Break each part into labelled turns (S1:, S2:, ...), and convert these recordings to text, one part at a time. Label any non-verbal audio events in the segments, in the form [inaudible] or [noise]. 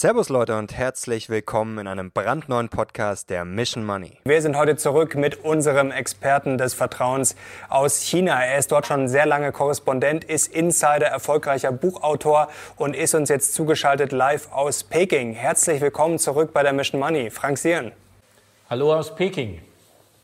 S1: Servus Leute und herzlich willkommen in einem brandneuen Podcast der Mission Money.
S2: Wir sind heute zurück mit unserem Experten des Vertrauens aus China. Er ist dort schon sehr lange Korrespondent, ist Insider, erfolgreicher Buchautor und ist uns jetzt zugeschaltet live aus Peking. Herzlich willkommen zurück bei der Mission Money. Frank Sieren.
S3: Hallo aus Peking.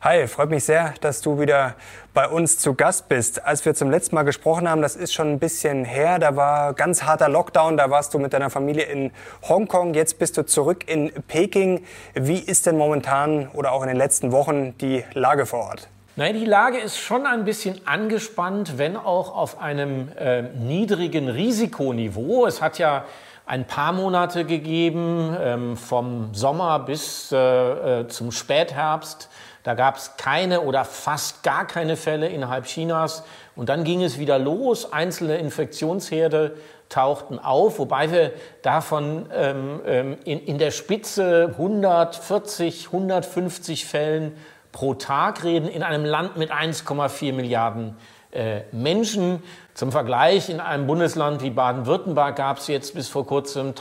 S2: Hi, freut mich sehr, dass du wieder bei uns zu Gast bist. Als wir zum letzten Mal gesprochen haben, das ist schon ein bisschen her, da war ganz harter Lockdown, da warst du mit deiner Familie in Hongkong, jetzt bist du zurück in Peking. Wie ist denn momentan oder auch in den letzten Wochen die Lage vor Ort?
S3: Nein, die Lage ist schon ein bisschen angespannt, wenn auch auf einem äh, niedrigen Risikoniveau. Es hat ja ein paar Monate gegeben, ähm, vom Sommer bis äh, äh zum Spätherbst, da gab es keine oder fast gar keine Fälle innerhalb Chinas. Und dann ging es wieder los. Einzelne Infektionsherde tauchten auf, wobei wir davon ähm, ähm in, in der Spitze 140, 150 Fällen pro Tag reden, in einem Land mit 1,4 Milliarden äh, Menschen. Zum Vergleich, in einem Bundesland wie Baden-Württemberg gab es jetzt bis vor kurzem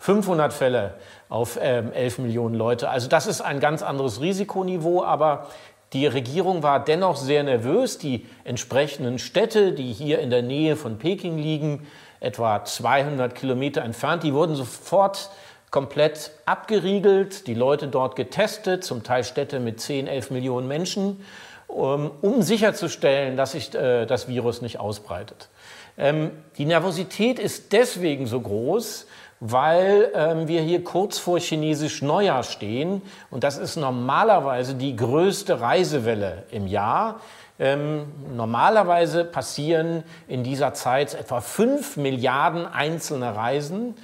S3: 1500 Fälle auf ähm, 11 Millionen Leute. Also das ist ein ganz anderes Risikoniveau, aber die Regierung war dennoch sehr nervös. Die entsprechenden Städte, die hier in der Nähe von Peking liegen, etwa 200 Kilometer entfernt, die wurden sofort komplett abgeriegelt, die Leute dort getestet, zum Teil Städte mit 10, 11 Millionen Menschen, um, um sicherzustellen, dass sich äh, das Virus nicht ausbreitet. Ähm, die Nervosität ist deswegen so groß, weil ähm, wir hier kurz vor chinesisch Neujahr stehen und das ist normalerweise die größte Reisewelle im Jahr. Ähm, normalerweise passieren in dieser Zeit etwa fünf Milliarden einzelne Reisen.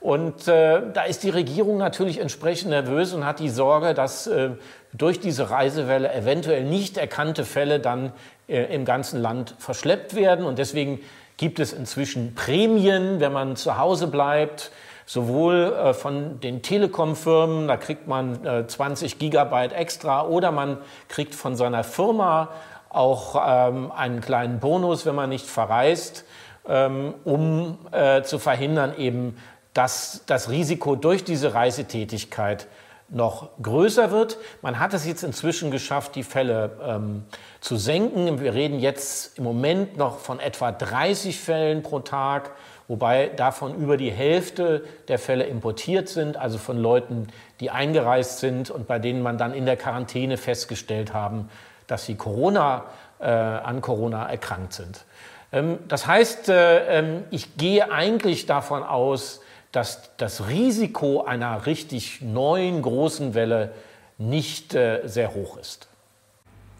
S3: Und äh, da ist die Regierung natürlich entsprechend nervös und hat die Sorge, dass äh, durch diese Reisewelle eventuell nicht erkannte Fälle dann äh, im ganzen Land verschleppt werden. Und deswegen gibt es inzwischen Prämien, wenn man zu Hause bleibt sowohl äh, von den Telekom-Firmen, da kriegt man äh, 20 Gigabyte extra, oder man kriegt von seiner Firma auch ähm, einen kleinen Bonus, wenn man nicht verreist, ähm, um äh, zu verhindern eben, dass das Risiko durch diese Reisetätigkeit noch größer wird. Man hat es jetzt inzwischen geschafft, die Fälle ähm, zu senken. Wir reden jetzt im Moment noch von etwa 30 Fällen pro Tag wobei davon über die Hälfte der Fälle importiert sind, also von Leuten, die eingereist sind und bei denen man dann in der Quarantäne festgestellt haben, dass sie Corona, äh, an Corona erkrankt sind. Ähm, das heißt, äh, ähm, ich gehe eigentlich davon aus, dass das Risiko einer richtig neuen großen Welle nicht äh, sehr hoch ist.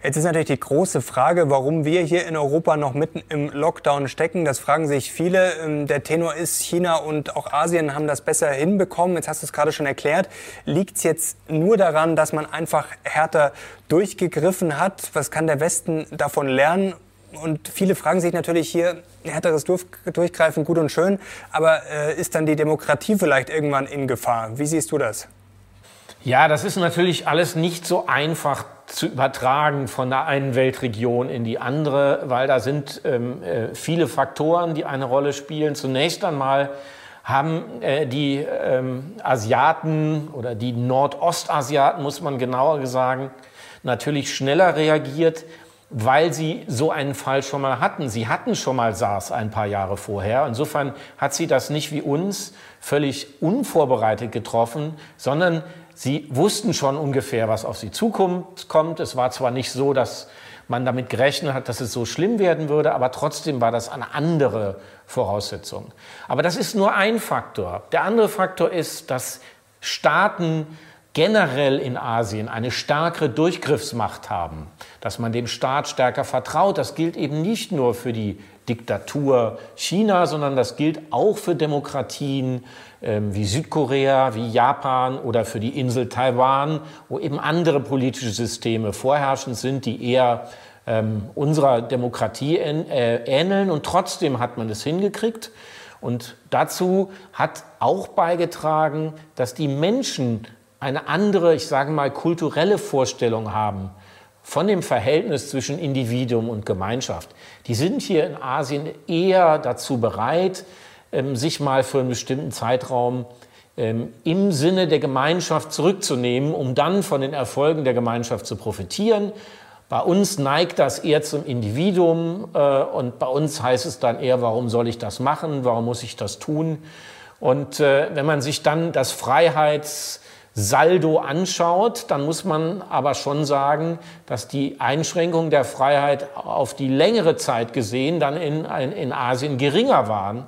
S2: Jetzt ist natürlich die große Frage, warum wir hier in Europa noch mitten im Lockdown stecken. Das fragen sich viele. Ähm, der Tenor ist, China und auch Asien haben das besser hinbekommen. Jetzt hast du es gerade schon erklärt. Liegt es jetzt nur daran, dass man einfach härter durchgegriffen hat? Was kann der Westen davon lernen? Und viele fragen sich natürlich hier, härteres Durchgreifen gut und schön, aber äh, ist dann die Demokratie vielleicht irgendwann in Gefahr? Wie siehst du das?
S3: Ja, das ist natürlich alles nicht so einfach zu übertragen von der einen Weltregion in die andere, weil da sind ähm, äh, viele Faktoren, die eine Rolle spielen. Zunächst einmal haben äh, die ähm, Asiaten oder die Nordostasiaten, muss man genauer sagen, natürlich schneller reagiert, weil sie so einen Fall schon mal hatten. Sie hatten schon mal SARS ein paar Jahre vorher. Insofern hat sie das nicht wie uns völlig unvorbereitet getroffen, sondern Sie wussten schon ungefähr, was auf sie zukommt. Es war zwar nicht so, dass man damit gerechnet hat, dass es so schlimm werden würde, aber trotzdem war das eine andere Voraussetzung. Aber das ist nur ein Faktor. Der andere Faktor ist, dass Staaten generell in Asien eine stärkere Durchgriffsmacht haben, dass man dem Staat stärker vertraut. Das gilt eben nicht nur für die Diktatur China, sondern das gilt auch für Demokratien ähm, wie Südkorea, wie Japan oder für die Insel Taiwan, wo eben andere politische Systeme vorherrschend sind, die eher ähm, unserer Demokratie äh, ähneln. Und trotzdem hat man es hingekriegt. Und dazu hat auch beigetragen, dass die Menschen eine andere, ich sage mal, kulturelle Vorstellung haben von dem Verhältnis zwischen Individuum und Gemeinschaft. Die sind hier in Asien eher dazu bereit, ähm, sich mal für einen bestimmten Zeitraum ähm, im Sinne der Gemeinschaft zurückzunehmen, um dann von den Erfolgen der Gemeinschaft zu profitieren. Bei uns neigt das eher zum Individuum äh, und bei uns heißt es dann eher, warum soll ich das machen, warum muss ich das tun? Und äh, wenn man sich dann das Freiheitssaldo anschaut, dann muss man aber schon sagen, dass die Einschränkungen der Freiheit auf die längere Zeit gesehen dann in, in Asien geringer waren,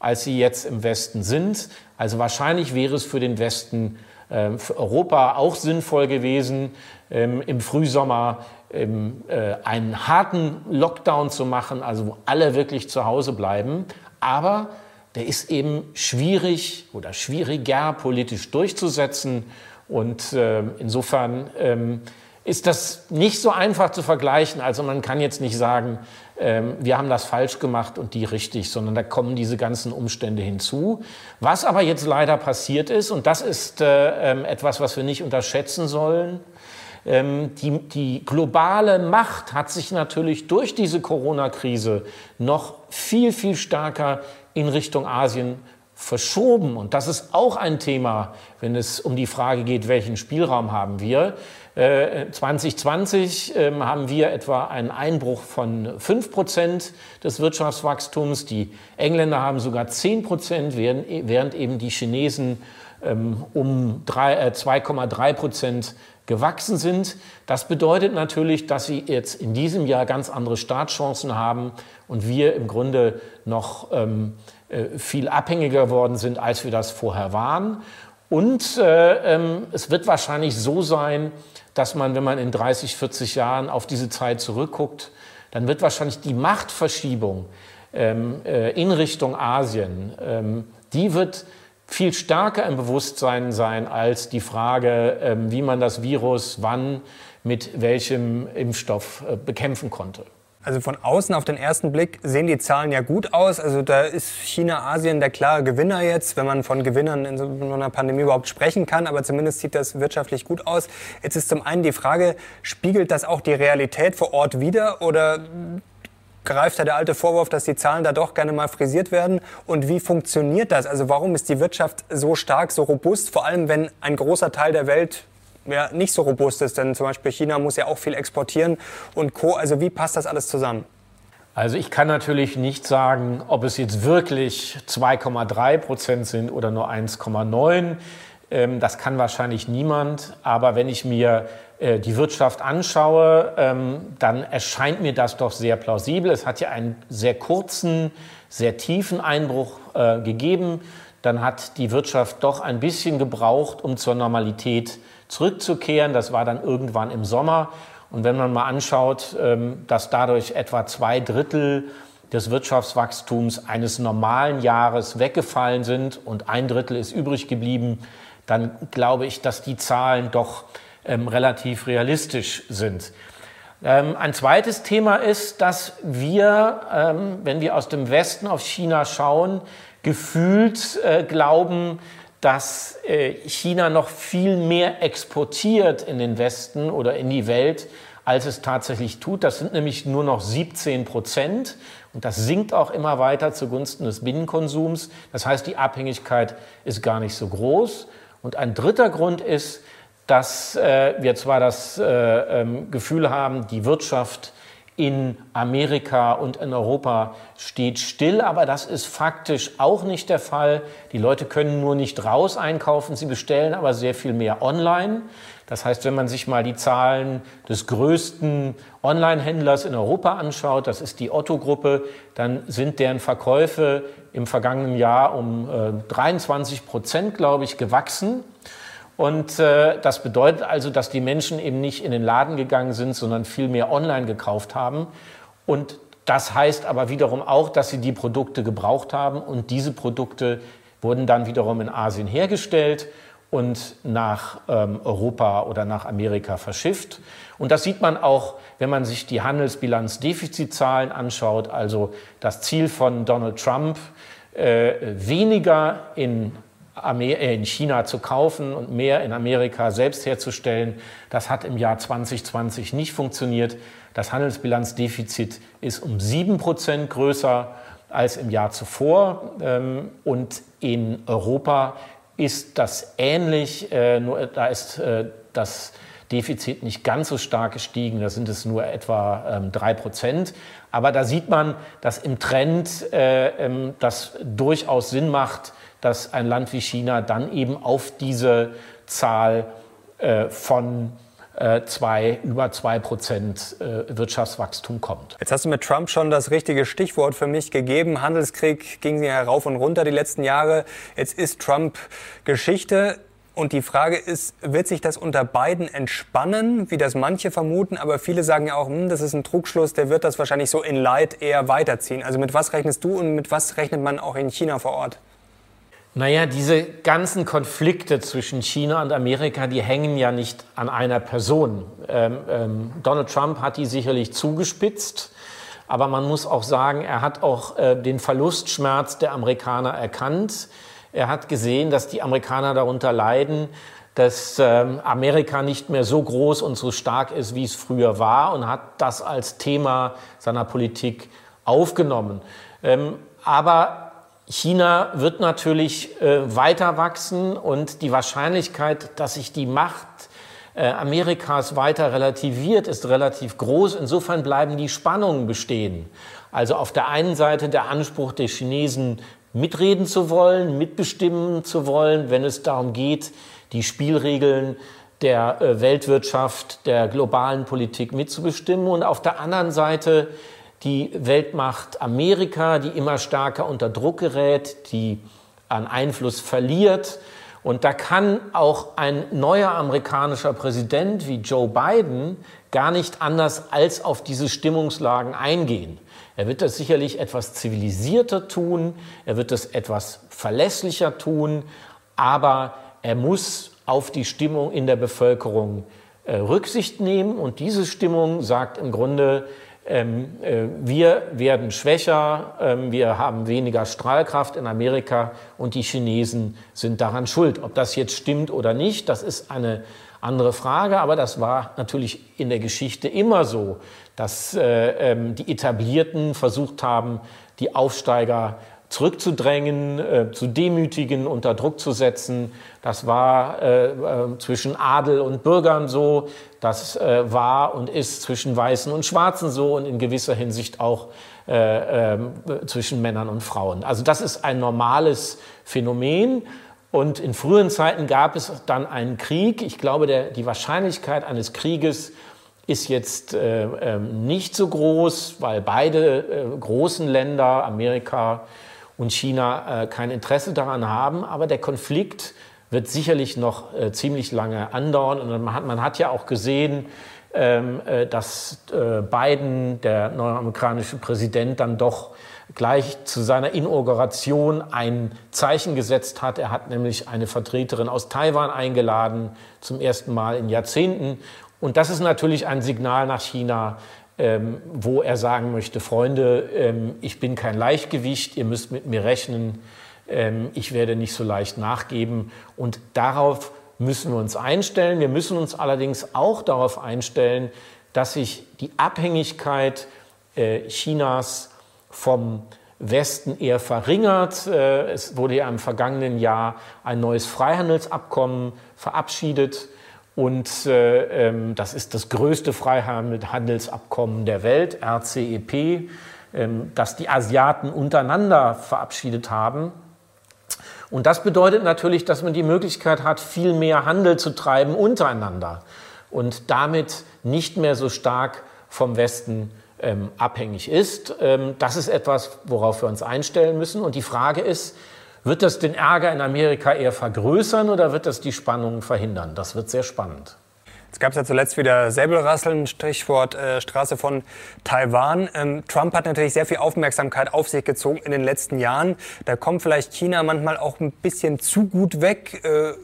S3: als sie jetzt im Westen sind. Also wahrscheinlich wäre es für den Westen, äh, für Europa auch sinnvoll gewesen, ähm, im Frühsommer ähm, äh, einen harten Lockdown zu machen, also wo alle wirklich zu Hause bleiben. Aber der ist eben schwierig oder schwieriger politisch durchzusetzen. Und äh, insofern ähm, ist das nicht so einfach zu vergleichen. Also man kann jetzt nicht sagen, ähm, wir haben das falsch gemacht und die richtig, sondern da kommen diese ganzen Umstände hinzu. Was aber jetzt leider passiert ist, und das ist äh, äh, etwas, was wir nicht unterschätzen sollen, ähm, die, die globale Macht hat sich natürlich durch diese Corona-Krise noch viel, viel stärker in Richtung Asien verschoben. Und das ist auch ein Thema, wenn es um die Frage geht, welchen Spielraum haben wir. 2020 äh, ähm, haben wir etwa einen Einbruch von 5 Prozent des Wirtschaftswachstums. Die Engländer haben sogar 10 Prozent, während eben die Chinesen ähm, um 2,3 äh, Prozent gewachsen sind. Das bedeutet natürlich, dass sie jetzt in diesem Jahr ganz andere Startchancen haben und wir im Grunde noch ähm, äh, viel abhängiger geworden sind, als wir das vorher waren. Und äh, ähm, es wird wahrscheinlich so sein, dass man, wenn man in 30, 40 Jahren auf diese Zeit zurückguckt, dann wird wahrscheinlich die Machtverschiebung ähm, äh, in Richtung Asien, ähm, die wird viel stärker im Bewusstsein sein als die Frage, ähm, wie man das Virus wann mit welchem Impfstoff äh, bekämpfen konnte.
S2: Also von außen auf den ersten Blick sehen die Zahlen ja gut aus. Also da ist China, Asien der klare Gewinner jetzt, wenn man von Gewinnern in so einer Pandemie überhaupt sprechen kann. Aber zumindest sieht das wirtschaftlich gut aus. Jetzt ist zum einen die Frage, spiegelt das auch die Realität vor Ort wider oder greift da der alte Vorwurf, dass die Zahlen da doch gerne mal frisiert werden? Und wie funktioniert das? Also warum ist die Wirtschaft so stark, so robust? Vor allem, wenn ein großer Teil der Welt ja, nicht so robust ist. Denn zum Beispiel China muss ja auch viel exportieren und Co. Also wie passt das alles zusammen?
S3: Also ich kann natürlich nicht sagen, ob es jetzt wirklich 2,3 Prozent sind oder nur 1,9. Ähm, das kann wahrscheinlich niemand. Aber wenn ich mir die Wirtschaft anschaue, ähm, dann erscheint mir das doch sehr plausibel. Es hat ja einen sehr kurzen, sehr tiefen Einbruch äh, gegeben. Dann hat die Wirtschaft doch ein bisschen gebraucht, um zur Normalität zurückzukehren. Das war dann irgendwann im Sommer. Und wenn man mal anschaut, ähm, dass dadurch etwa zwei Drittel des Wirtschaftswachstums eines normalen Jahres weggefallen sind und ein Drittel ist übrig geblieben, dann glaube ich, dass die Zahlen doch ähm, relativ realistisch sind. Ähm, ein zweites Thema ist, dass wir, ähm, wenn wir aus dem Westen auf China schauen, gefühlt äh, glauben, dass äh, China noch viel mehr exportiert in den Westen oder in die Welt, als es tatsächlich tut. Das sind nämlich nur noch 17 Prozent. Und das sinkt auch immer weiter zugunsten des Binnenkonsums. Das heißt, die Abhängigkeit ist gar nicht so groß. Und ein dritter Grund ist, dass äh, wir zwar das äh, ähm, Gefühl haben, die Wirtschaft in Amerika und in Europa steht still, aber das ist faktisch auch nicht der Fall. Die Leute können nur nicht raus einkaufen, sie bestellen aber sehr viel mehr online. Das heißt, wenn man sich mal die Zahlen des größten Online-Händlers in Europa anschaut, das ist die Otto-Gruppe, dann sind deren Verkäufe im vergangenen Jahr um äh, 23 Prozent, glaube ich, gewachsen. Und äh, das bedeutet also, dass die Menschen eben nicht in den Laden gegangen sind, sondern viel mehr online gekauft haben. Und das heißt aber wiederum auch, dass sie die Produkte gebraucht haben und diese Produkte wurden dann wiederum in Asien hergestellt und nach ähm, Europa oder nach Amerika verschifft. Und das sieht man auch, wenn man sich die Handelsbilanz-Defizitzahlen anschaut, also das Ziel von Donald Trump, äh, weniger in in China zu kaufen und mehr in Amerika selbst herzustellen. Das hat im Jahr 2020 nicht funktioniert. Das Handelsbilanzdefizit ist um sieben Prozent größer als im Jahr zuvor. Ähm, und in Europa ist das ähnlich, äh, nur da ist äh, das Defizit nicht ganz so stark gestiegen, da sind es nur etwa ähm, drei Prozent. Aber da sieht man, dass im Trend äh, ähm, das durchaus Sinn macht, dass ein Land wie China dann eben auf diese Zahl äh, von äh, zwei, über zwei Prozent äh, Wirtschaftswachstum kommt.
S2: Jetzt hast du mit Trump schon das richtige Stichwort für mich gegeben. Handelskrieg ging ja rauf und runter die letzten Jahre. Jetzt ist Trump Geschichte. Und die Frage ist, wird sich das unter beiden entspannen, wie das manche vermuten? Aber viele sagen ja auch, hm, das ist ein Trugschluss, der wird das wahrscheinlich so in Leid eher weiterziehen. Also mit was rechnest du und mit was rechnet man auch in China vor Ort?
S3: Naja, diese ganzen Konflikte zwischen China und Amerika, die hängen ja nicht an einer Person. Ähm, ähm, Donald Trump hat die sicherlich zugespitzt, aber man muss auch sagen, er hat auch äh, den Verlustschmerz der Amerikaner erkannt. Er hat gesehen, dass die Amerikaner darunter leiden, dass ähm, Amerika nicht mehr so groß und so stark ist, wie es früher war und hat das als Thema seiner Politik aufgenommen. Ähm, aber China wird natürlich äh, weiter wachsen und die Wahrscheinlichkeit, dass sich die Macht äh, Amerikas weiter relativiert, ist relativ groß. Insofern bleiben die Spannungen bestehen. Also auf der einen Seite der Anspruch der Chinesen, mitreden zu wollen, mitbestimmen zu wollen, wenn es darum geht, die Spielregeln der äh, Weltwirtschaft, der globalen Politik mitzubestimmen. Und auf der anderen Seite die Weltmacht Amerika, die immer stärker unter Druck gerät, die an Einfluss verliert. Und da kann auch ein neuer amerikanischer Präsident wie Joe Biden gar nicht anders als auf diese Stimmungslagen eingehen. Er wird das sicherlich etwas zivilisierter tun, er wird das etwas verlässlicher tun, aber er muss auf die Stimmung in der Bevölkerung äh, Rücksicht nehmen. Und diese Stimmung sagt im Grunde, ähm, äh, wir werden schwächer, ähm, wir haben weniger Strahlkraft in Amerika und die Chinesen sind daran schuld. Ob das jetzt stimmt oder nicht, das ist eine andere Frage, aber das war natürlich in der Geschichte immer so, dass äh, ähm, die Etablierten versucht haben, die Aufsteiger zurückzudrängen, äh, zu demütigen, unter Druck zu setzen. Das war äh, äh, zwischen Adel und Bürgern so, das äh, war und ist zwischen Weißen und Schwarzen so und in gewisser Hinsicht auch äh, ähm, zwischen Männern und Frauen. Also das ist ein normales Phänomen. Und in frühen Zeiten gab es dann einen Krieg. Ich glaube, der, die Wahrscheinlichkeit eines Krieges ist jetzt äh, äh, nicht so groß, weil beide großen Länder, Amerika und China, äh, kein Interesse daran haben. Aber der Konflikt wird sicherlich noch äh, ziemlich lange andauern. Und man hat, man hat ja auch gesehen, ähm, äh, dass Biden, der neue amerikanische Präsident, dann doch gleich zu seiner Inauguration ein Zeichen gesetzt hat. Er hat nämlich eine Vertreterin aus Taiwan eingeladen, zum ersten Mal in Jahrzehnten. Und das ist natürlich ein Signal nach China, ähm, wo er sagen möchte, Freunde, ähm, ich bin kein Leichtgewicht, ihr müsst mit mir rechnen, ähm, ich werde nicht so leicht nachgeben. Und darauf müssen wir uns einstellen. Wir müssen uns allerdings auch darauf einstellen, dass sich die Abhängigkeit äh, Chinas vom Westen eher verringert. Äh, es wurde ja im vergangenen Jahr ein neues Freihandelsabkommen verabschiedet. Und äh, ähm, das ist das größte Freihandelsabkommen der Welt, RCEP, ähm, das die Asiaten untereinander verabschiedet haben. Und das bedeutet natürlich, dass man die Möglichkeit hat, viel mehr Handel zu treiben untereinander und damit nicht mehr so stark vom Westen ähm, abhängig ist. Ähm, das ist etwas, worauf wir uns einstellen müssen. Und die Frage ist, wird das den Ärger in Amerika eher vergrößern oder wird das die Spannungen verhindern? Das wird sehr spannend.
S2: Es gab ja zuletzt wieder Säbelrasseln, Stichwort äh, Straße von Taiwan. Ähm, Trump hat natürlich sehr viel Aufmerksamkeit auf sich gezogen in den letzten Jahren. Da kommt vielleicht China manchmal auch ein bisschen zu gut weg. Äh,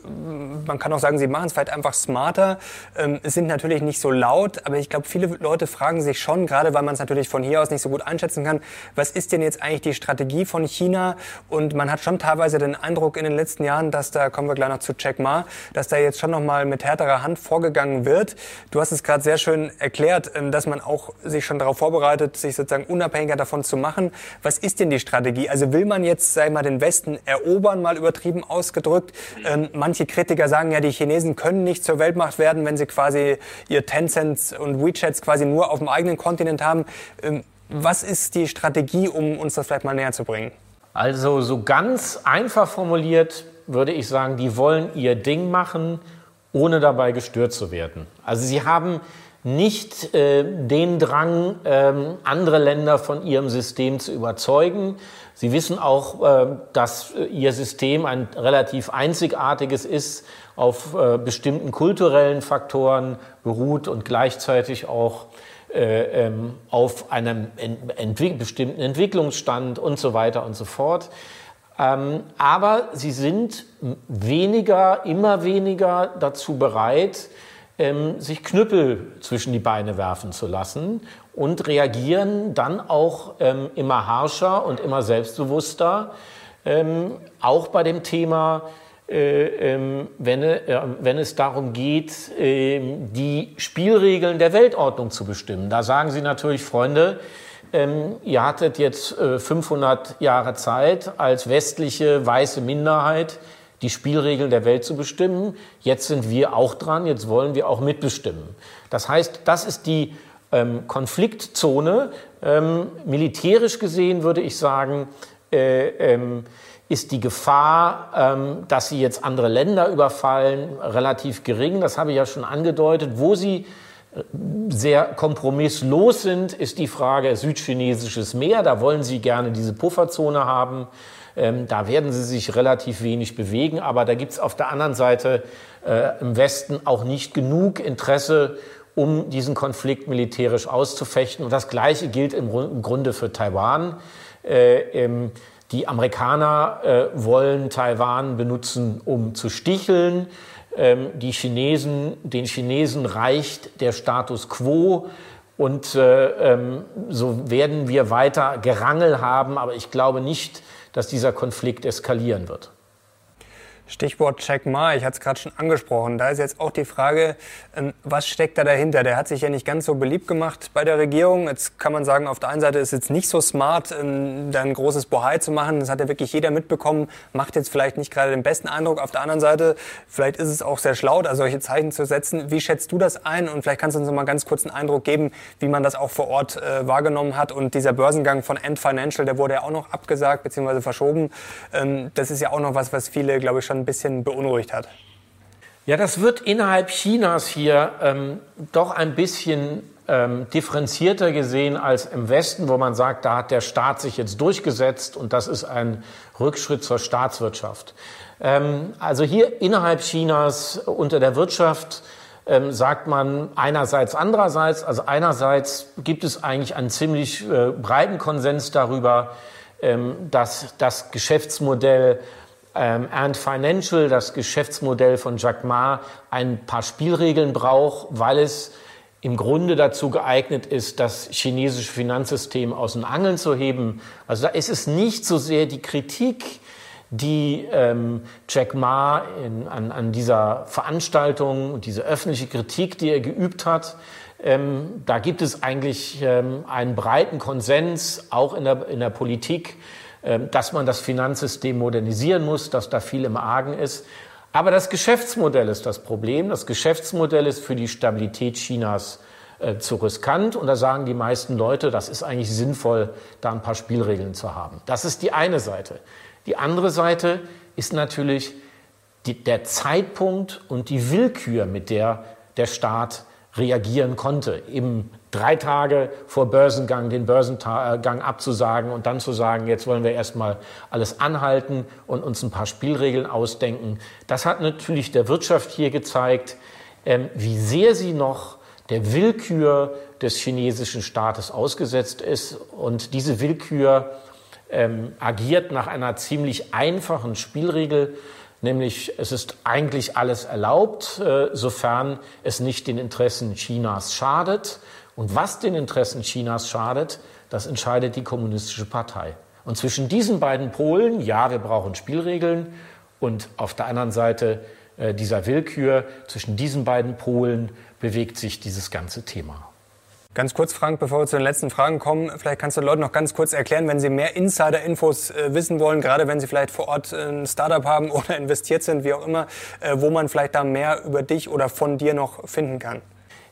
S2: man kann auch sagen, sie machen es vielleicht einfach smarter. Ähm, es sind natürlich nicht so laut, aber ich glaube, viele Leute fragen sich schon, gerade weil man es natürlich von hier aus nicht so gut einschätzen kann, was ist denn jetzt eigentlich die Strategie von China? Und man hat schon teilweise den Eindruck in den letzten Jahren, dass da, kommen wir gleich noch zu Jack Ma, dass da jetzt schon noch mal mit härterer Hand vorgegangen anfangen wird. Du hast es gerade sehr schön erklärt, ähm, dass man auch sich schon darauf vorbereitet, sich sozusagen unabhängiger davon zu machen. Was ist denn die Strategie? Also will man jetzt, ich mal, den Westen erobern, mal übertrieben ausgedrückt? Ähm, manche Kritiker sagen ja, die Chinesen können nicht zur Weltmacht werden, wenn sie quasi ihr Tencent und WeChats quasi nur auf dem eigenen Kontinent haben. Ähm, was ist die Strategie, um uns das vielleicht mal näher zu bringen?
S3: Also so ganz einfach formuliert würde ich sagen, die wollen ihr Ding machen, ohne dabei gestört zu werden. Also sie haben nicht äh, den Drang, ähm, andere Länder von ihrem System zu überzeugen. Sie wissen auch, äh, dass ihr System ein relativ einzigartiges ist, auf äh, bestimmten kulturellen Faktoren beruht und gleichzeitig auch äh, ähm, auf einem ent bestimmten Entwicklungsstand und so weiter und so fort. Ähm, aber sie sind weniger, immer weniger dazu bereit, ähm, sich Knüppel zwischen die Beine werfen zu lassen und reagieren dann auch ähm, immer harscher und immer selbstbewusster, ähm, auch bei dem Thema, äh, ähm, wenn, äh, wenn, es darum geht, äh, die Spielregeln der Weltordnung zu bestimmen. Da sagen Sie natürlich, Freunde, ähm, ihr hattet jetzt 500 äh, Jahre Zeit als westliche weiße Minderheit, die Spielregeln der Welt zu bestimmen. Jetzt sind wir auch dran, jetzt wollen wir auch mitbestimmen. Das heißt, das ist die ähm, Konfliktzone. Ähm, militärisch gesehen würde ich sagen, äh, ähm, ist die Gefahr, ähm, dass sie jetzt andere Länder überfallen, relativ gering. Das habe ich ja schon angedeutet. Wo sie sehr kompromisslos sind, ist die Frage südchinesisches Meer. Da wollen Sie gerne diese Pufferzone haben. Ähm, da werden Sie sich relativ wenig bewegen. Aber da gibt es auf der anderen Seite äh, im Westen auch nicht genug Interesse, um diesen Konflikt militärisch auszufechten. Und das Gleiche gilt im, Grunde für Taiwan. Äh, ähm, die Amerikaner äh, wollen Taiwan benutzen, um zu sticheln. Ähm, die Chinesen, den Chinesen reicht der Status quo. Und äh, ähm, so werden wir weiter Gerangel haben, aber ich glaube nicht, dass dieser Konflikt eskalieren wird.
S2: Stichwort Jack Ma, ich hatte es gerade schon angesprochen. Da ist jetzt auch die Frage, ähm, was steckt da dahinter? Der hat sich ja nicht ganz so beliebt gemacht bei der Regierung. Jetzt kann man sagen, auf der einen Seite ist es jetzt nicht so smart, ähm, da ein großes Bohai zu machen. Das hat ja wirklich jeder mitbekommen. Macht jetzt vielleicht nicht gerade den besten Eindruck. Auf der anderen Seite, vielleicht ist es auch sehr schlau, da solche Zeichen zu setzen. Wie schätzt du das ein? Und vielleicht kannst du uns noch mal ganz kurz einen Eindruck geben, wie man das auch vor Ort äh, wahrgenommen hat. Und dieser Börsengang von Ant Financial, der wurde ja auch noch abgesagt bzw. verschoben. Ähm, das ist ja auch noch was, was viele, glaube ich, schon ein bisschen beunruhigt hat.
S3: Ja, das wird innerhalb Chinas hier ähm, doch ein bisschen ähm, differenzierter gesehen als im Westen, wo man sagt, da hat der Staat sich jetzt durchgesetzt und das ist ein Rückschritt zur Staatswirtschaft. Ähm, also hier innerhalb Chinas unter der Wirtschaft ähm, sagt man einerseits, andererseits. Also einerseits gibt es eigentlich einen ziemlich äh, breiten Konsens darüber, ähm, dass das Geschäftsmodell ähm, Ant Financial, das Geschäftsmodell von Jack Ma, ein paar Spielregeln braucht, weil es im Grunde dazu geeignet ist, das chinesische Finanzsystem aus den Angeln zu heben. Also da ist es nicht so sehr die Kritik, die ähm, Jack Ma in, an, an dieser Veranstaltung, diese öffentliche Kritik, die er geübt hat, ähm, da gibt es eigentlich ähm, einen breiten Konsens, auch in der, in der Politik, dass man das Finanzsystem modernisieren muss, dass da viel im Argen ist. Aber das Geschäftsmodell ist das Problem. Das Geschäftsmodell ist für die Stabilität Chinas äh, zu riskant. Und da sagen die meisten Leute, das ist eigentlich sinnvoll, da ein paar Spielregeln zu haben. Das ist die eine Seite. Die andere Seite ist natürlich die, der Zeitpunkt und die Willkür, mit der der Staat reagieren konnte. Eben drei Tage vor Börsengang den Börsengang abzusagen und dann zu sagen, jetzt wollen wir erstmal alles anhalten und uns ein paar Spielregeln ausdenken. Das hat natürlich der Wirtschaft hier gezeigt, ähm, wie sehr sie noch der Willkür des chinesischen Staates ausgesetzt ist. Und diese Willkür ähm, agiert nach einer ziemlich einfachen Spielregel, nämlich es ist eigentlich alles erlaubt, äh, sofern es nicht den Interessen Chinas schadet. Und was den Interessen Chinas schadet, das entscheidet die Kommunistische Partei. Und zwischen diesen beiden Polen, ja, wir brauchen Spielregeln und auf der anderen Seite äh, dieser Willkür. Zwischen diesen beiden Polen bewegt sich dieses ganze Thema.
S2: Ganz kurz, Frank, bevor wir zu den letzten Fragen kommen, vielleicht kannst du den Leuten noch ganz kurz erklären, wenn sie mehr Insider-Infos äh, wissen wollen, gerade wenn sie vielleicht vor Ort ein Startup haben [laughs] oder investiert sind, wie auch immer, äh, wo man vielleicht da mehr über dich oder von dir noch finden kann.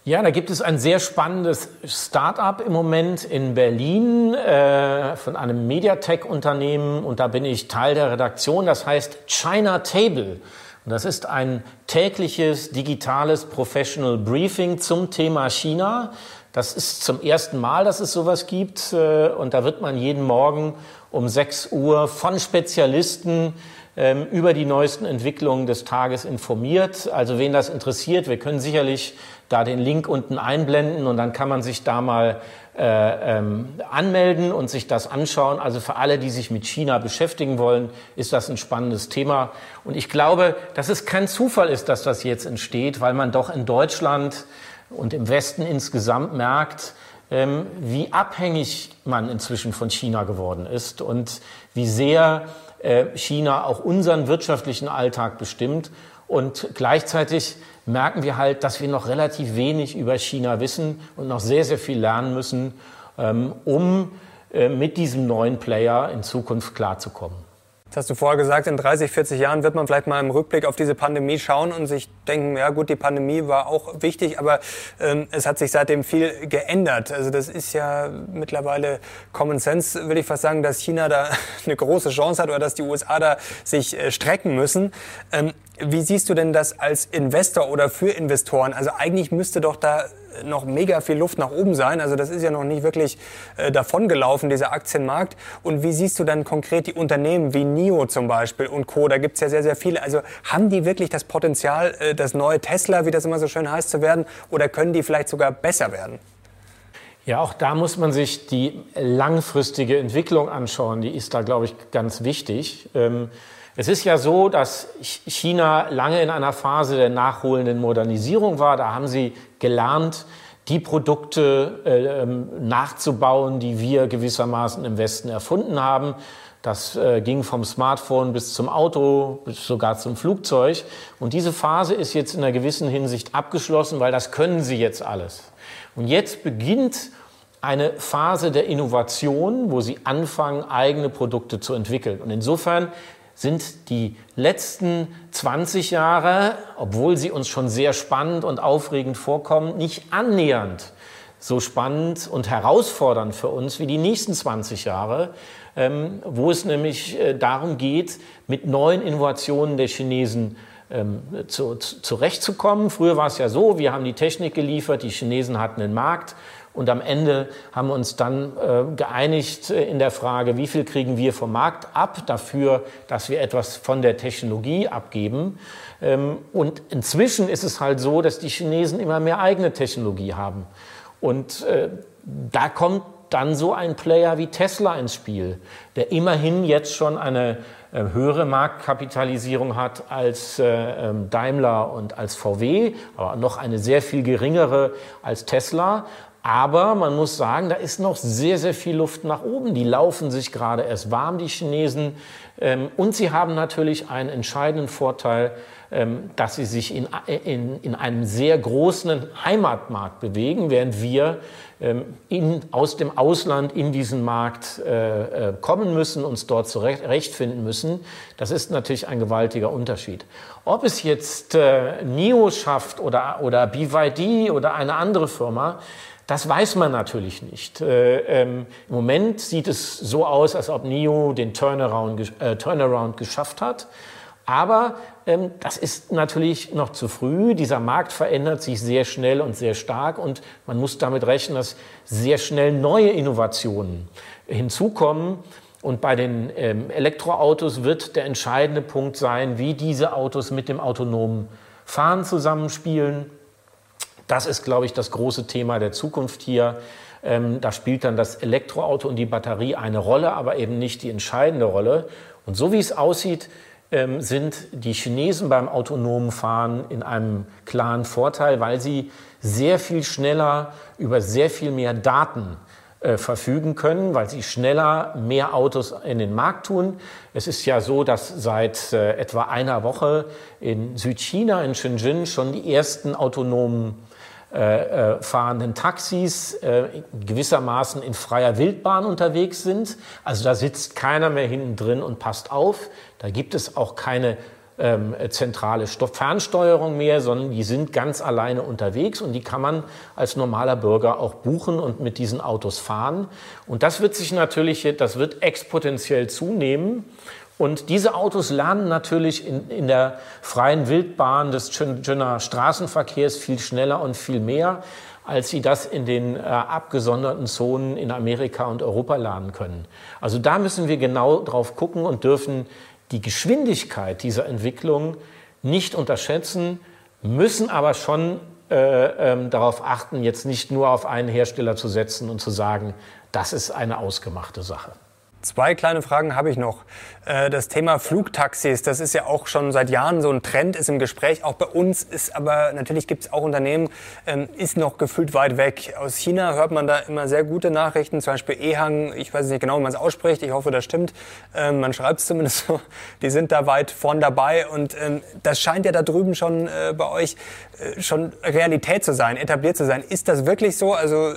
S3: Ja, da gibt es ein sehr spannendes Start-up im Moment in Berlin äh, von einem Mediatek-Unternehmen und da bin ich Teil der Redaktion. Das heißt China Table. Und das ist ein tägliches digitales Professional Briefing zum Thema China. Das ist zum ersten Mal, dass es sowas gibt äh, und da wird man jeden Morgen um 6 Uhr von Spezialisten ähm, über die neuesten Entwicklungen des Tages informiert. Also wen das interessiert, wir können sicherlich da den Link unten einblenden und dann kann man sich da mal äh, ähm, anmelden und sich das anschauen. Also für alle, die sich mit China beschäftigen wollen, ist das ein spannendes Thema. Und ich glaube, dass es kein Zufall ist, dass das jetzt entsteht, weil man doch in Deutschland und im Westen insgesamt merkt, ähm, wie abhängig man inzwischen von China geworden ist und wie sehr äh, China auch unseren wirtschaftlichen Alltag bestimmt. Und gleichzeitig merken wir halt, dass wir noch relativ wenig über China wissen und noch sehr, sehr viel lernen müssen, ähm, um äh, mit diesem neuen Player in Zukunft klarzukommen.
S2: Das hast du vorher gesagt, in 30, 40 Jahren wird man vielleicht mal im Rückblick auf diese Pandemie schauen und sich denken, ja gut, die Pandemie war auch wichtig, aber ähm, es hat sich seitdem viel geändert. Also das ist ja mittlerweile Common Sense, will ich fast sagen, dass China da [laughs] eine große Chance hat oder dass die USA da sich äh, strecken müssen. Ähm, wie siehst du denn das als Investor oder für Investoren? Also eigentlich müsste doch da noch mega viel Luft nach oben sein. Also das ist ja noch nicht wirklich äh, davongelaufen, dieser Aktienmarkt. Und wie siehst du dann konkret die Unternehmen wie NIO zum Beispiel und Co.? Da gibt's ja sehr, sehr viele. Also haben die wirklich das Potenzial, äh, das neue Tesla, wie das immer so schön heißt, zu werden? Oder können die vielleicht sogar besser werden?
S3: Ja, auch da muss man sich die langfristige Entwicklung anschauen. Die ist da, glaube ich, ganz wichtig. Ähm, es ist ja so, dass China lange in einer Phase der nachholenden Modernisierung war. Da haben sie gelernt, die Produkte äh, ähm, nachzubauen, die wir gewissermaßen im Westen erfunden haben. Das äh, ging vom Smartphone bis zum Auto, bis sogar zum Flugzeug. Und diese Phase ist jetzt in einer gewissen Hinsicht abgeschlossen, weil das können sie jetzt alles. Und jetzt beginnt eine Phase der Innovation, wo sie anfangen, eigene Produkte zu entwickeln. Und insofern sind die letzten 20 Jahre, obwohl sie uns schon sehr spannend und aufregend vorkommen, nicht annähernd so spannend und herausfordernd für uns wie die nächsten 20 Jahre, ähm, wo es nämlich äh, darum geht, mit neuen Innovationen der Chinesen ähm, zu, zu, zurechtzukommen. Früher war es ja so, wir haben die Technik geliefert, die Chinesen hatten den Markt und am Ende haben wir uns dann äh, geeinigt äh, in der Frage, wie viel kriegen wir vom Markt ab dafür, dass wir etwas von der Technologie abgeben. Ähm, und inzwischen ist es halt so, dass die Chinesen immer mehr eigene Technologie haben. Und äh, da kommt dann so ein Player wie Tesla ins Spiel, der immerhin jetzt schon eine äh, höhere Marktkapitalisierung hat als äh, ähm, Daimler und als VW, aber noch eine sehr viel geringere als Tesla. Aber man muss sagen, da ist noch sehr, sehr viel Luft nach oben. Die laufen sich gerade erst warm, die Chinesen. Ähm, und sie haben natürlich einen entscheidenden Vorteil, ähm, dass sie sich in, in, in einem sehr großen Heimatmarkt bewegen, während wir ähm, in, aus dem Ausland in diesen Markt äh, äh, kommen müssen, uns dort zurechtfinden müssen. Das ist natürlich ein gewaltiger Unterschied. Ob es jetzt äh, NIO schafft oder, oder BYD oder eine andere Firma, das weiß man natürlich nicht. Äh, ähm, Im Moment sieht es so aus, als ob NIO den Turnaround, äh, Turnaround geschafft hat. Aber ähm, das ist natürlich noch zu früh. Dieser Markt verändert sich sehr schnell und sehr stark und man muss damit rechnen, dass sehr schnell neue Innovationen hinzukommen. Und bei den ähm, Elektroautos wird der entscheidende Punkt sein, wie diese Autos mit dem autonomen Fahren zusammenspielen. Das ist, glaube ich, das große Thema der Zukunft hier. Ähm, da spielt dann das Elektroauto und die Batterie eine Rolle, aber eben nicht die entscheidende Rolle. Und so wie es aussieht, ähm, sind die Chinesen beim autonomen Fahren in einem klaren Vorteil, weil sie sehr viel schneller über sehr viel mehr Daten äh, verfügen können, weil sie schneller mehr Autos in den Markt tun. Es ist ja so, dass seit äh, etwa einer Woche in Südchina, in Shenzhen, schon die ersten autonomen äh, äh fahrenden Taxis äh, gewissermaßen in freier Wildbahn unterwegs sind. Also da sitzt keiner mehr hinten drin und passt auf. Da gibt es auch keine ähm, zentrale Fernsteuerung mehr, sondern die sind ganz alleine unterwegs und die kann man als normaler Bürger auch buchen und mit diesen Autos fahren. Und das wird sich natürlich, das wird exponentiell zunehmen. Und diese Autos lernen natürlich in, in der freien Wildbahn des Shenzhener Straßenverkehrs viel schneller und viel mehr, als sie das in den äh, abgesonderten Zonen in Amerika und Europa lernen können. Also da müssen wir genau drauf gucken und dürfen die Geschwindigkeit dieser Entwicklung nicht unterschätzen, müssen aber schon äh, ähm, darauf achten, jetzt nicht nur auf einen Hersteller zu setzen und zu sagen, das ist eine ausgemachte Sache.
S2: Zwei kleine Fragen habe ich noch. Äh, das Thema Flugtaxis, das ist ja auch schon seit Jahren so ein Trend, ist im Gespräch. Auch bei uns ist aber, natürlich gibt es auch Unternehmen, ähm, ist noch gefühlt weit weg. Aus China hört man da immer sehr gute Nachrichten, zum Beispiel Ehang, ich weiß nicht genau, wie man es ausspricht, ich hoffe, das stimmt. Ähm, man schreibt es zumindest so. Die sind da weit vorn dabei und ähm, das scheint ja da drüben schon äh, bei euch äh, schon Realität zu sein, etabliert zu sein. Ist das wirklich so? Also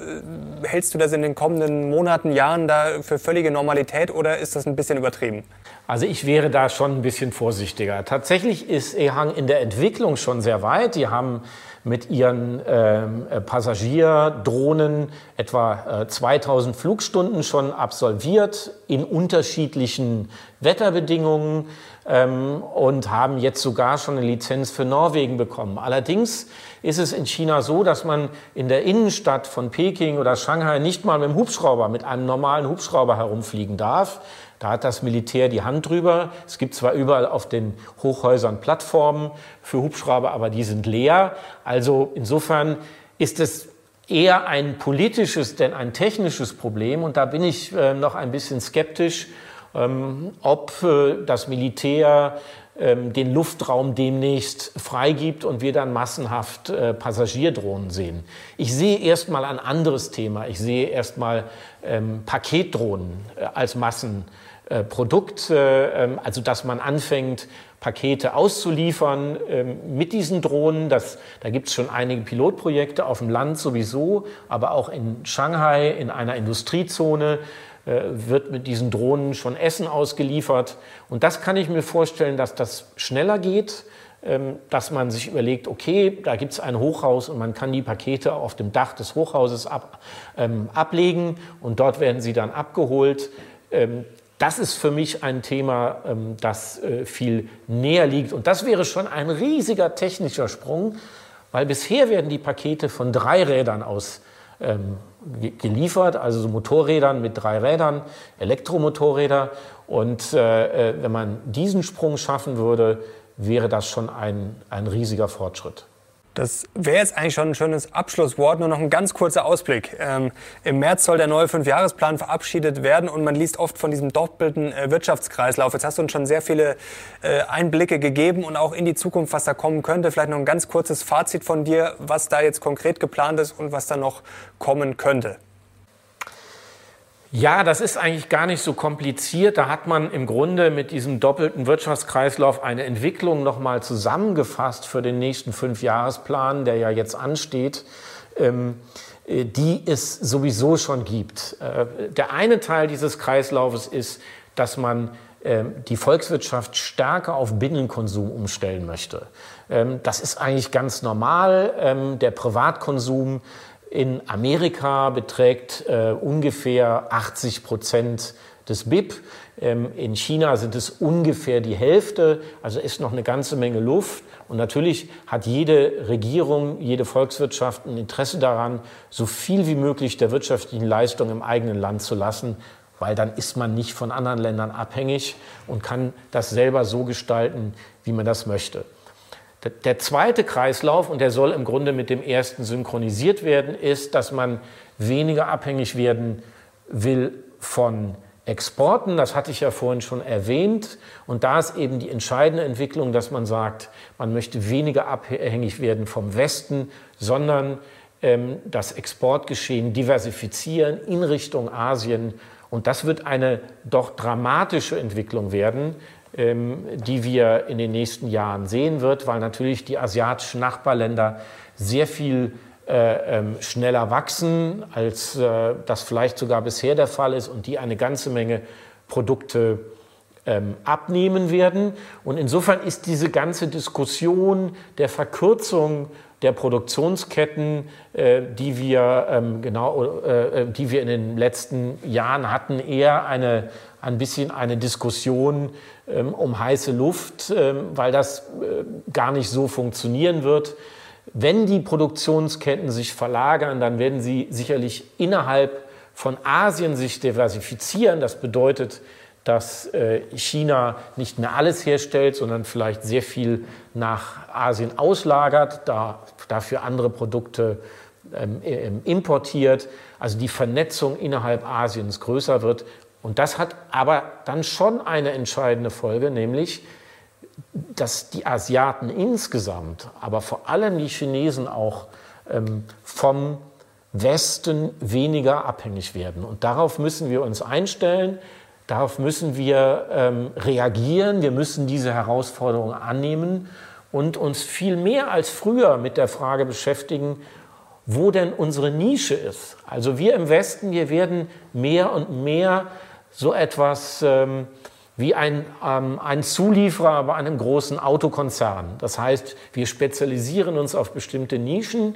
S2: hältst du das in den kommenden Monaten, Jahren da für völlige Normalität? Realität oder ist das ein bisschen übertrieben?
S3: Also ich wäre da schon ein bisschen vorsichtiger. Tatsächlich ist Ehang in der Entwicklung schon sehr weit. Die haben mit ihren ähm, äh, Passagierdrohnen etwa äh, 2000 Flugstunden schon absolviert in unterschiedlichen Wetterbedingungen ähm, und haben jetzt sogar schon eine Lizenz für Norwegen bekommen. Allerdings ist es in China so, dass man in der Innenstadt von Peking oder Shanghai nicht mal mit dem Hubschrauber, mit einem normalen Hubschrauber herumfliegen darf. Da hat das Militär die Hand drüber. Es gibt zwar überall auf den Hochhäusern Plattformen für Hubschrauber, aber die sind leer. Also insofern ist es eher ein politisches denn ein technisches Problem. Und da bin ich äh, noch ein bisschen skeptisch, ob äh, das Militär ähm, den Luftraum demnächst freigibt und wir dann massenhaft äh, Passagierdrohnen sehen. Ich sehe erstmal ein anderes Thema. Ich sehe erstmal ähm, Paketdrohnen äh, als Massenprodukt, äh, ähm, also dass man anfängt, Pakete auszuliefern ähm, mit diesen Drohnen. Das, da gibt es schon einige Pilotprojekte auf dem Land sowieso, aber auch in Shanghai in einer Industriezone äh, wird mit diesen Drohnen schon Essen ausgeliefert. Und das kann ich mir vorstellen, dass das schneller geht, ähm, dass man sich überlegt, okay, da gibt es ein Hochhaus und man kann die Pakete auf dem Dach des Hochhauses ab, ähm, ablegen und dort werden sie dann abgeholt. Ähm, das ist für mich ein Thema, ähm, das äh, viel näher liegt. Und das wäre schon ein riesiger technischer Sprung, weil bisher werden die Pakete von drei Rädern aus ähm, geliefert, also so Motorrädern mit drei Rädern, Elektromotorräder. Und äh, äh, wenn man diesen Sprung schaffen würde, wäre das schon ein, ein riesiger Fortschritt.
S2: Das wäre jetzt eigentlich schon ein schönes Abschlusswort. Nur noch ein ganz kurzer Ausblick. Ähm, Im März soll der neue Fünfjahresplan verabschiedet werden und man liest oft von diesem doppelten äh, Wirtschaftskreislauf. Jetzt hast du uns schon sehr viele äh, Einblicke gegeben und auch in die Zukunft, was da kommen könnte. Vielleicht noch ein ganz kurzes Fazit von dir, was da jetzt konkret geplant ist und was da noch kommen könnte.
S3: Ja, das ist eigentlich gar nicht so kompliziert. Da hat man im Grunde mit diesem doppelten Wirtschaftskreislauf eine Entwicklung nochmal zusammengefasst für den nächsten Fünfjahresplan, der ja jetzt ansteht, ähm, äh, die es sowieso schon gibt. Äh, der eine Teil dieses Kreislaufes ist, dass man ähm, die Volkswirtschaft stärker auf Binnenkonsum umstellen möchte. Ähm, das ist eigentlich ganz normal. Der Privatkonsum in Amerika beträgt äh, ungefähr 80 Prozent des BIP. Ähm, in China sind es ungefähr die Hälfte, also ist noch eine ganze Menge Luft. Und natürlich hat jede Regierung, jede Volkswirtschaft ein Interesse daran, so viel wie möglich der wirtschaftlichen Leistung im eigenen Land zu lassen, weil dann ist man nicht von anderen Ländern abhängig und kann das selber so gestalten, wie man das möchte. Der zweite Kreislauf, und der soll im Grunde mit dem ersten synchronisiert werden, ist, dass man weniger abhängig werden will von Exporten. Das hatte ich ja vorhin schon erwähnt. Und da ist eben die entscheidende Entwicklung, dass man sagt, man möchte weniger abhängig werden vom Westen, sondern ähm, das Exportgeschehen diversifizieren in Richtung Asien. Und das wird eine doch dramatische Entwicklung werden, die wir in den nächsten Jahren sehen wird, weil natürlich die asiatischen Nachbarländer sehr viel äh, ähm, schneller wachsen, als äh, das vielleicht sogar bisher der Fall ist und die eine ganze Menge Produkte ähm, abnehmen werden. Und insofern ist diese ganze Diskussion der Verkürzung der Produktionsketten, äh, die wir ähm, genau, äh, äh, die wir in den letzten Jahren hatten, eher eine ein bisschen eine Diskussion ähm, um heiße Luft, ähm, weil das äh, gar nicht so funktionieren wird. Wenn die Produktionsketten sich verlagern, dann werden sie sicherlich innerhalb von Asien sich diversifizieren. Das bedeutet, dass äh, China nicht mehr alles herstellt, sondern vielleicht sehr viel nach Asien auslagert, da, dafür andere Produkte ähm, importiert. Also die Vernetzung innerhalb Asiens größer wird. Und das hat aber dann schon eine entscheidende Folge, nämlich, dass die Asiaten insgesamt, aber vor allem die Chinesen auch ähm, vom Westen weniger abhängig werden. Und darauf müssen wir uns einstellen. Darauf müssen wir ähm, reagieren, wir müssen diese Herausforderung annehmen und uns viel mehr als früher mit der Frage beschäftigen, wo denn unsere Nische ist. Also wir im Westen, wir werden mehr und mehr so etwas ähm, wie ein, ähm, ein Zulieferer bei einem großen Autokonzern. Das heißt, wir spezialisieren uns auf bestimmte Nischen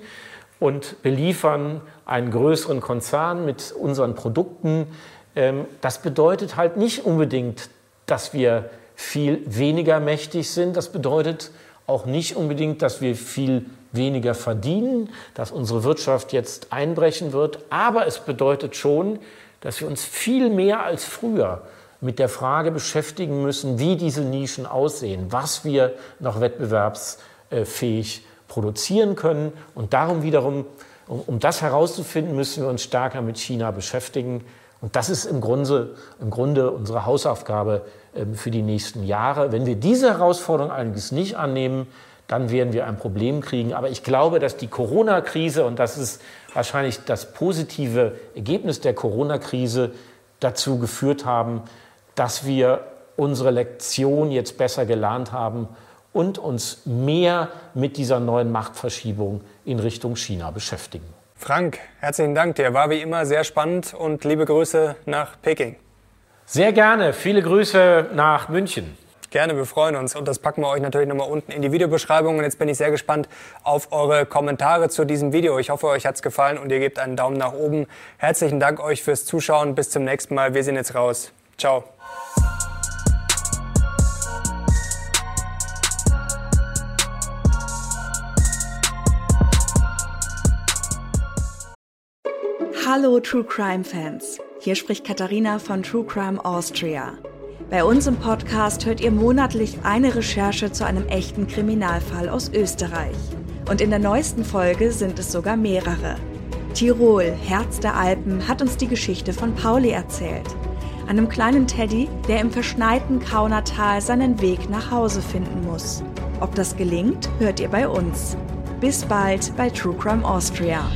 S3: und beliefern einen größeren Konzern mit unseren Produkten, ähm, das bedeutet halt nicht unbedingt, dass wir viel weniger mächtig sind. Das bedeutet auch nicht unbedingt, dass wir viel weniger verdienen, dass unsere Wirtschaft jetzt einbrechen wird. Aber es bedeutet schon, dass wir uns viel mehr als früher mit der Frage beschäftigen müssen, wie diese Nischen aussehen, was wir noch wettbewerbsfähig produzieren können. Und darum wiederum, um, um das herauszufinden, müssen wir uns stärker mit China beschäftigen. Und das ist im Grunde, im Grunde unsere Hausaufgabe ähm, für die nächsten Jahre. Wenn wir diese Herausforderung allerdings nicht annehmen, dann werden wir ein Problem kriegen. Aber ich glaube, dass die Corona-Krise, und das ist wahrscheinlich das positive Ergebnis der Corona-Krise, dazu geführt haben, dass wir unsere Lektion jetzt besser gelernt haben und uns mehr mit dieser neuen Machtverschiebung in Richtung China beschäftigen.
S2: Frank, herzlichen Dank. Der war wie immer sehr spannend und liebe Grüße nach Peking.
S3: Sehr gerne. Viele Grüße nach München.
S2: Gerne, wir freuen uns. Und das packen wir euch natürlich nochmal unten in die Videobeschreibung. Und jetzt bin ich sehr gespannt auf eure Kommentare zu diesem Video. Ich hoffe, euch hat es gefallen und ihr gebt einen Daumen nach oben. Herzlichen Dank euch fürs Zuschauen. Bis zum nächsten Mal. Wir sind jetzt raus. Ciao.
S4: Hallo True Crime Fans. Hier spricht Katharina von True Crime Austria. Bei uns im Podcast hört ihr monatlich eine Recherche zu einem echten Kriminalfall aus Österreich. Und in der neuesten Folge sind es sogar mehrere. Tirol, Herz der Alpen, hat uns die Geschichte von Pauli erzählt. Einem kleinen Teddy, der im verschneiten Kaunertal seinen Weg nach Hause finden muss. Ob das gelingt, hört ihr bei uns. Bis bald bei True Crime Austria.